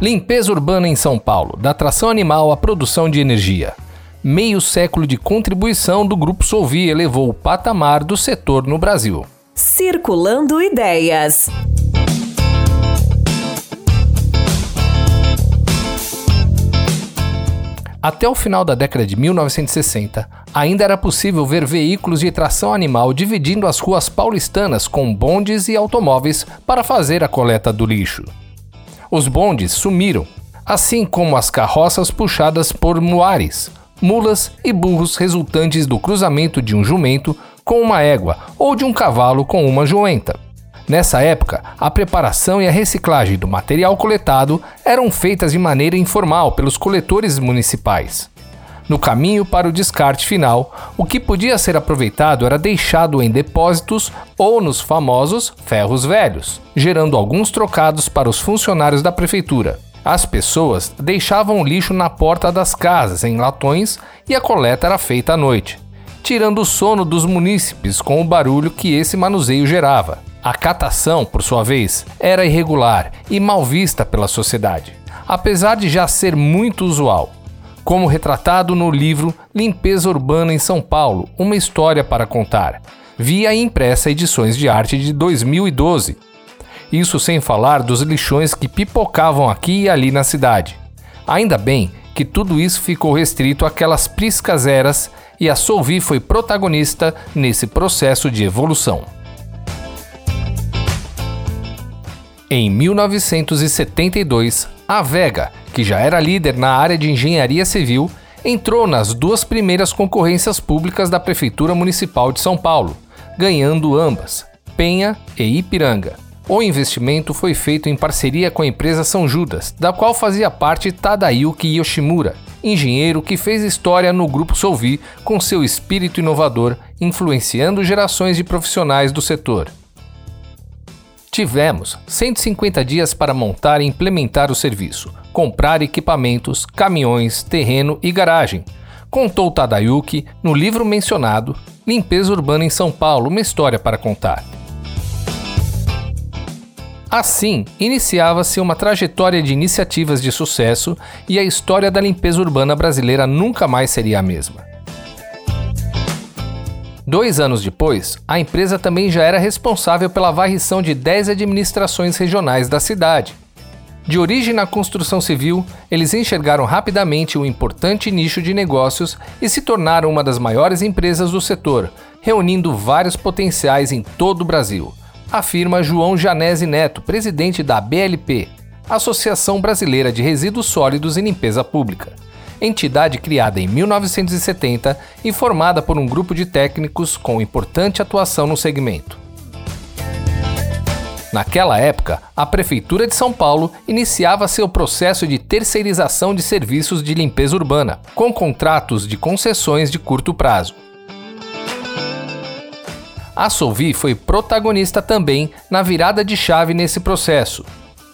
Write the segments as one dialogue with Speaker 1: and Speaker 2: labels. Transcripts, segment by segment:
Speaker 1: Limpeza urbana em São Paulo, da tração animal à produção de energia. Meio século de contribuição do Grupo Solvi elevou o patamar do setor no Brasil.
Speaker 2: Circulando Ideias.
Speaker 1: Até o final da década de 1960, ainda era possível ver veículos de tração animal dividindo as ruas paulistanas com bondes e automóveis para fazer a coleta do lixo. Os bondes sumiram, assim como as carroças puxadas por muares, mulas e burros resultantes do cruzamento de um jumento com uma égua ou de um cavalo com uma jumenta. Nessa época, a preparação e a reciclagem do material coletado eram feitas de maneira informal pelos coletores municipais. No caminho para o descarte final, o que podia ser aproveitado era deixado em depósitos ou nos famosos ferros velhos, gerando alguns trocados para os funcionários da prefeitura. As pessoas deixavam o lixo na porta das casas em latões e a coleta era feita à noite, tirando o sono dos munícipes com o barulho que esse manuseio gerava. A catação, por sua vez, era irregular e mal vista pela sociedade, apesar de já ser muito usual como retratado no livro Limpeza Urbana em São Paulo Uma História para Contar, via impressa Edições de Arte de 2012. Isso sem falar dos lixões que pipocavam aqui e ali na cidade. Ainda bem que tudo isso ficou restrito àquelas priscas eras e a Solvi foi protagonista nesse processo de evolução. Em 1972, a Vega, que já era líder na área de engenharia civil, entrou nas duas primeiras concorrências públicas da Prefeitura Municipal de São Paulo, ganhando ambas, Penha e Ipiranga. O investimento foi feito em parceria com a empresa São Judas, da qual fazia parte Tadayuki Yoshimura, engenheiro que fez história no Grupo Solvi com seu espírito inovador, influenciando gerações de profissionais do setor. Tivemos 150 dias para montar e implementar o serviço, comprar equipamentos, caminhões, terreno e garagem. Contou Tadayuki no livro mencionado Limpeza Urbana em São Paulo, uma história para contar. Assim, iniciava-se uma trajetória de iniciativas de sucesso e a história da limpeza urbana brasileira nunca mais seria a mesma. Dois anos depois, a empresa também já era responsável pela varrição de 10 administrações regionais da cidade. De origem na construção civil, eles enxergaram rapidamente um importante nicho de negócios e se tornaram uma das maiores empresas do setor, reunindo vários potenciais em todo o Brasil, afirma João Janese Neto, presidente da BLP, Associação Brasileira de Resíduos Sólidos e Limpeza Pública entidade criada em 1970 e formada por um grupo de técnicos com importante atuação no segmento. Naquela época, a Prefeitura de São Paulo iniciava seu processo de terceirização de serviços de limpeza urbana, com contratos de concessões de curto prazo. A Solvi foi protagonista também na virada de chave nesse processo,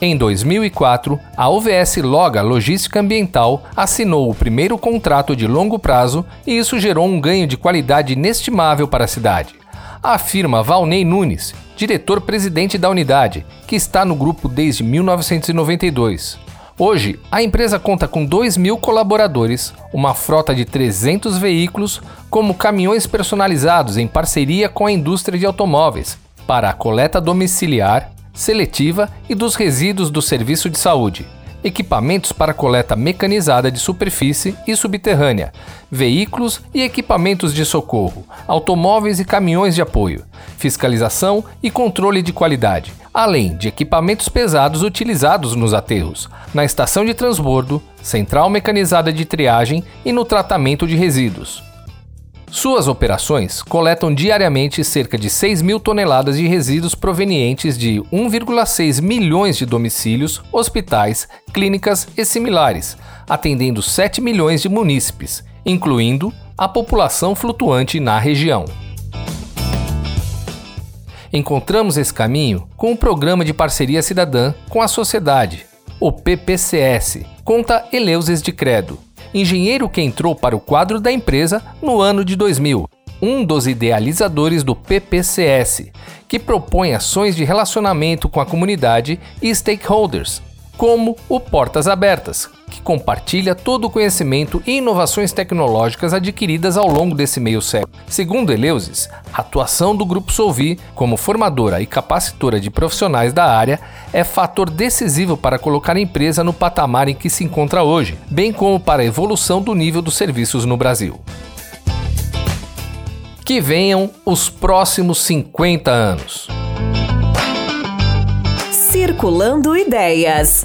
Speaker 1: em 2004, a OVS Loga Logística Ambiental assinou o primeiro contrato de longo prazo e isso gerou um ganho de qualidade inestimável para a cidade. Afirma Valnei Nunes, diretor-presidente da unidade, que está no grupo desde 1992. Hoje, a empresa conta com 2 mil colaboradores, uma frota de 300 veículos, como caminhões personalizados em parceria com a indústria de automóveis, para a coleta domiciliar seletiva e dos resíduos do serviço de saúde, equipamentos para coleta mecanizada de superfície e subterrânea, veículos e equipamentos de socorro, automóveis e caminhões de apoio, fiscalização e controle de qualidade, além de equipamentos pesados utilizados nos aterros, na estação de transbordo, central mecanizada de triagem e no tratamento de resíduos. Suas operações coletam diariamente cerca de 6 mil toneladas de resíduos provenientes de 1,6 milhões de domicílios, hospitais, clínicas e similares, atendendo 7 milhões de munícipes, incluindo a população flutuante na região. Encontramos esse caminho com o Programa de Parceria Cidadã com a Sociedade, o PPCS, conta Eleuses de Credo, engenheiro que entrou para o quadro da empresa no ano de 2000, um dos idealizadores do PPCS, que propõe ações de relacionamento com a comunidade e stakeholders, como o Portas Abertas, compartilha todo o conhecimento e inovações tecnológicas adquiridas ao longo desse meio século. Segundo Eleusis, a atuação do Grupo Solvi como formadora e capacitora de profissionais da área é fator decisivo para colocar a empresa no patamar em que se encontra hoje, bem como para a evolução do nível dos serviços no Brasil. Que venham os próximos 50 anos.
Speaker 2: Circulando Ideias.